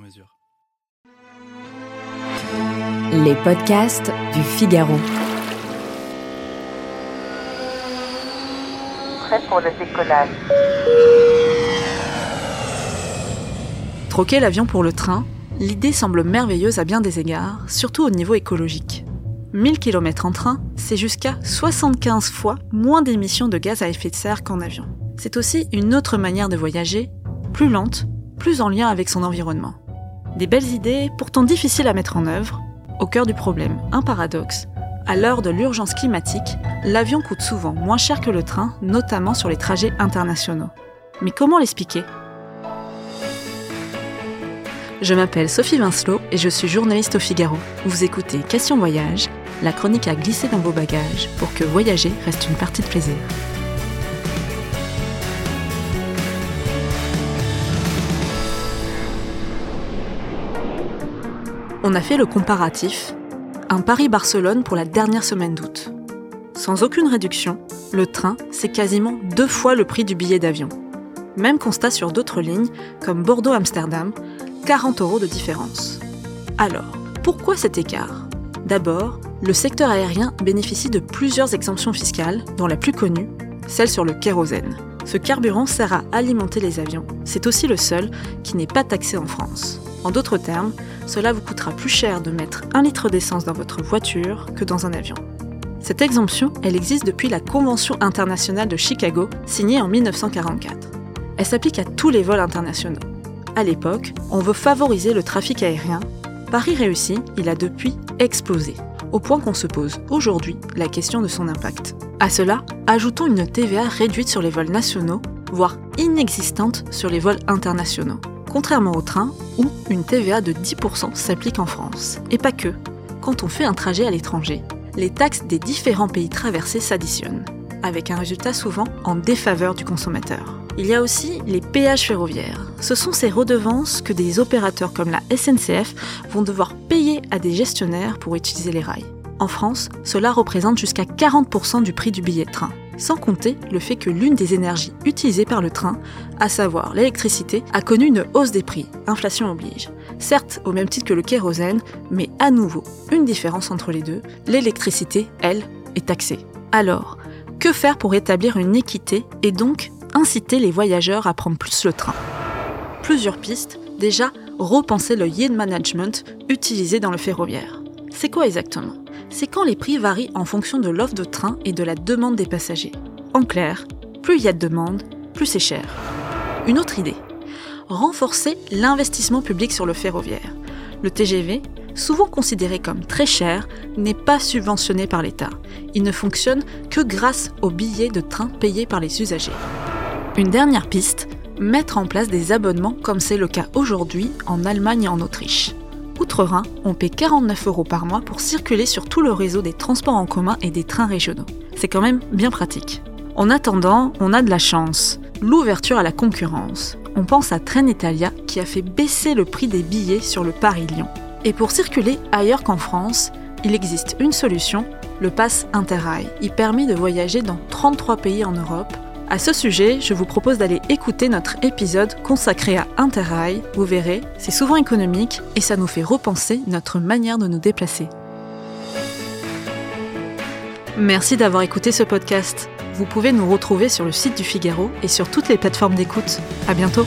mesure. Les podcasts du Figaro. Prêt pour le décollage. Troquer l'avion pour le train, l'idée semble merveilleuse à bien des égards, surtout au niveau écologique. 1000 km en train, c'est jusqu'à 75 fois moins d'émissions de gaz à effet de serre qu'en avion. C'est aussi une autre manière de voyager, plus lente, plus en lien avec son environnement. Des belles idées, pourtant difficiles à mettre en œuvre. Au cœur du problème, un paradoxe. À l'heure de l'urgence climatique, l'avion coûte souvent moins cher que le train, notamment sur les trajets internationaux. Mais comment l'expliquer? Je m'appelle Sophie Vincelot et je suis journaliste au Figaro. Vous écoutez Question Voyage, la chronique à glisser dans vos bagages pour que voyager reste une partie de plaisir. On a fait le comparatif, un Paris-Barcelone pour la dernière semaine d'août. Sans aucune réduction, le train, c'est quasiment deux fois le prix du billet d'avion. Même constat sur d'autres lignes, comme Bordeaux-Amsterdam, 40 euros de différence. Alors, pourquoi cet écart? D'abord, le secteur aérien bénéficie de plusieurs exemptions fiscales, dont la plus connue, celle sur le kérosène. Ce carburant sert à alimenter les avions. C'est aussi le seul qui n'est pas taxé en France. En d'autres termes, cela vous coûtera plus cher de mettre un litre d'essence dans votre voiture que dans un avion. Cette exemption, elle existe depuis la Convention internationale de Chicago, signée en 1944. Elle s'applique à tous les vols internationaux. À l'époque, on veut favoriser le trafic aérien. Paris réussi, il a depuis explosé, au point qu'on se pose aujourd'hui la question de son impact. À cela, ajoutons une TVA réduite sur les vols nationaux, voire inexistante sur les vols internationaux contrairement au train où une TVA de 10% s'applique en France. Et pas que. Quand on fait un trajet à l'étranger, les taxes des différents pays traversés s'additionnent, avec un résultat souvent en défaveur du consommateur. Il y a aussi les péages ferroviaires. Ce sont ces redevances que des opérateurs comme la SNCF vont devoir payer à des gestionnaires pour utiliser les rails. En France, cela représente jusqu'à 40% du prix du billet de train sans compter le fait que l'une des énergies utilisées par le train, à savoir l'électricité, a connu une hausse des prix, inflation oblige. Certes, au même titre que le kérosène, mais à nouveau, une différence entre les deux, l'électricité, elle, est taxée. Alors, que faire pour établir une équité et donc inciter les voyageurs à prendre plus le train? Plusieurs pistes, déjà repenser le yield management utilisé dans le ferroviaire. C'est quoi exactement? C'est quand les prix varient en fonction de l'offre de train et de la demande des passagers. En clair, plus il y a de demande, plus c'est cher. Une autre idée. Renforcer l'investissement public sur le ferroviaire. Le TGV, souvent considéré comme très cher, n'est pas subventionné par l'État. Il ne fonctionne que grâce aux billets de train payés par les usagers. Une dernière piste, mettre en place des abonnements comme c'est le cas aujourd'hui en Allemagne et en Autriche. On paie 49 euros par mois pour circuler sur tout le réseau des transports en commun et des trains régionaux. C'est quand même bien pratique. En attendant, on a de la chance. L'ouverture à la concurrence. On pense à Trenitalia qui a fait baisser le prix des billets sur le Paris-Lyon. Et pour circuler ailleurs qu'en France, il existe une solution, le pass Interrail. Il permet de voyager dans 33 pays en Europe à ce sujet, je vous propose d'aller écouter notre épisode consacré à Interrail. Vous verrez, c'est souvent économique et ça nous fait repenser notre manière de nous déplacer. Merci d'avoir écouté ce podcast. Vous pouvez nous retrouver sur le site du Figaro et sur toutes les plateformes d'écoute. À bientôt!